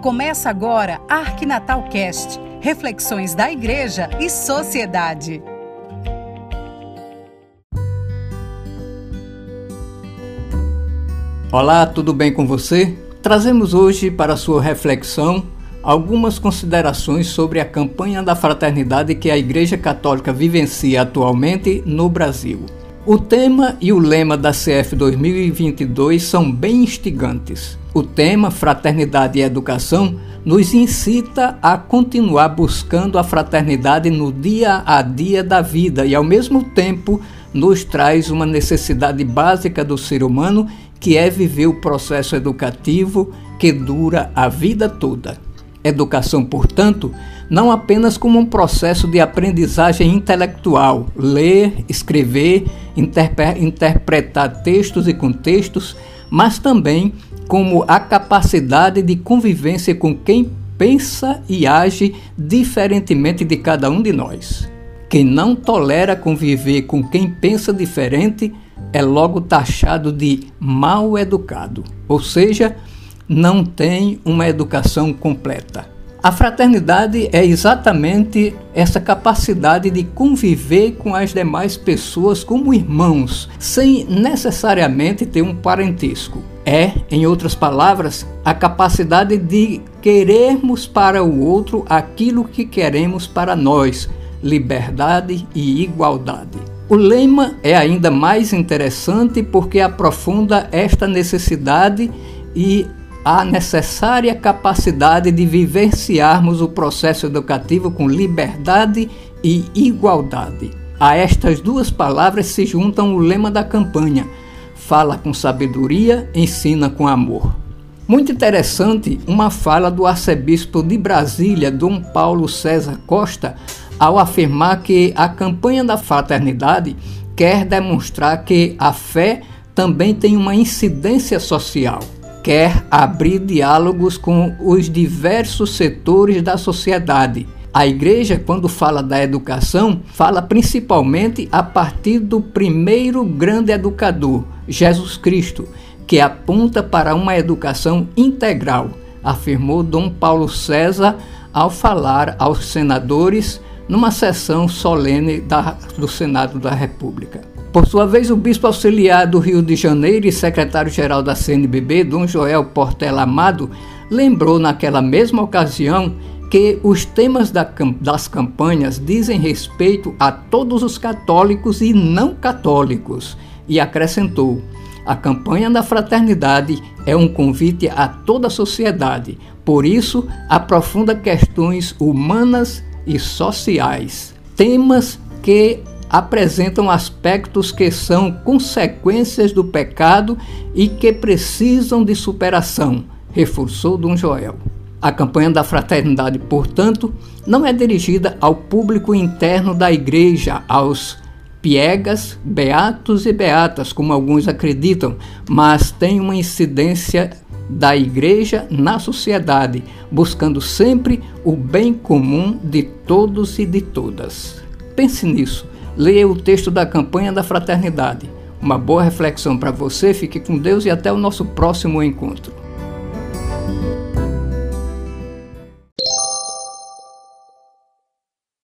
Começa agora Arquinatal Cast, reflexões da igreja e sociedade. Olá, tudo bem com você? Trazemos hoje para sua reflexão algumas considerações sobre a campanha da fraternidade que a Igreja Católica vivencia atualmente no Brasil. O tema e o lema da CF 2022 são bem instigantes. O tema Fraternidade e Educação nos incita a continuar buscando a fraternidade no dia a dia da vida e, ao mesmo tempo, nos traz uma necessidade básica do ser humano que é viver o processo educativo que dura a vida toda. Educação, portanto, não apenas como um processo de aprendizagem intelectual, ler, escrever, interpretar textos e contextos, mas também como a capacidade de convivência com quem pensa e age diferentemente de cada um de nós. Quem não tolera conviver com quem pensa diferente é logo taxado de mal educado, ou seja, não tem uma educação completa. A fraternidade é exatamente essa capacidade de conviver com as demais pessoas como irmãos, sem necessariamente ter um parentesco. É, em outras palavras, a capacidade de querermos para o outro aquilo que queremos para nós, liberdade e igualdade. O lema é ainda mais interessante porque aprofunda esta necessidade e a necessária capacidade de vivenciarmos o processo educativo com liberdade e igualdade. A estas duas palavras se juntam o lema da campanha: fala com sabedoria, ensina com amor. Muito interessante uma fala do arcebispo de Brasília, Dom Paulo César Costa, ao afirmar que a campanha da fraternidade quer demonstrar que a fé também tem uma incidência social quer abrir diálogos com os diversos setores da sociedade. A igreja, quando fala da educação, fala principalmente a partir do primeiro grande educador, Jesus Cristo, que aponta para uma educação integral, afirmou Dom Paulo César ao falar aos senadores numa sessão solene da, do Senado da República. Por sua vez, o bispo auxiliar do Rio de Janeiro e secretário-geral da CNBB, Dom Joel Portela Amado, lembrou naquela mesma ocasião que os temas da, das campanhas dizem respeito a todos os católicos e não católicos e acrescentou: a campanha da fraternidade é um convite a toda a sociedade, por isso aprofunda questões humanas e sociais, temas que apresentam aspectos que são consequências do pecado e que precisam de superação, reforçou Dom Joel. A campanha da fraternidade, portanto, não é dirigida ao público interno da igreja, aos piegas, beatos e beatas, como alguns acreditam, mas tem uma incidência da igreja na sociedade, buscando sempre o bem comum de todos e de todas. Pense nisso leia o texto da campanha da fraternidade. Uma boa reflexão para você, fique com Deus e até o nosso próximo encontro.